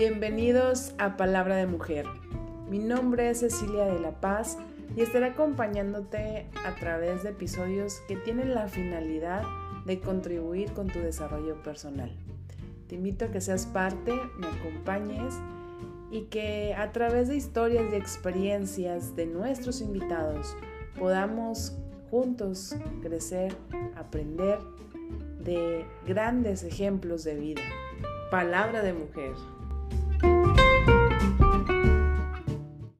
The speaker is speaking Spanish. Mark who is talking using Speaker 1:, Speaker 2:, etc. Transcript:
Speaker 1: Bienvenidos a Palabra de Mujer. Mi nombre es Cecilia de la Paz y estaré acompañándote a través de episodios que tienen la finalidad de contribuir con tu desarrollo personal. Te invito a que seas parte, me acompañes y que a través de historias y experiencias de nuestros invitados podamos juntos crecer, aprender de grandes ejemplos de vida. Palabra de mujer.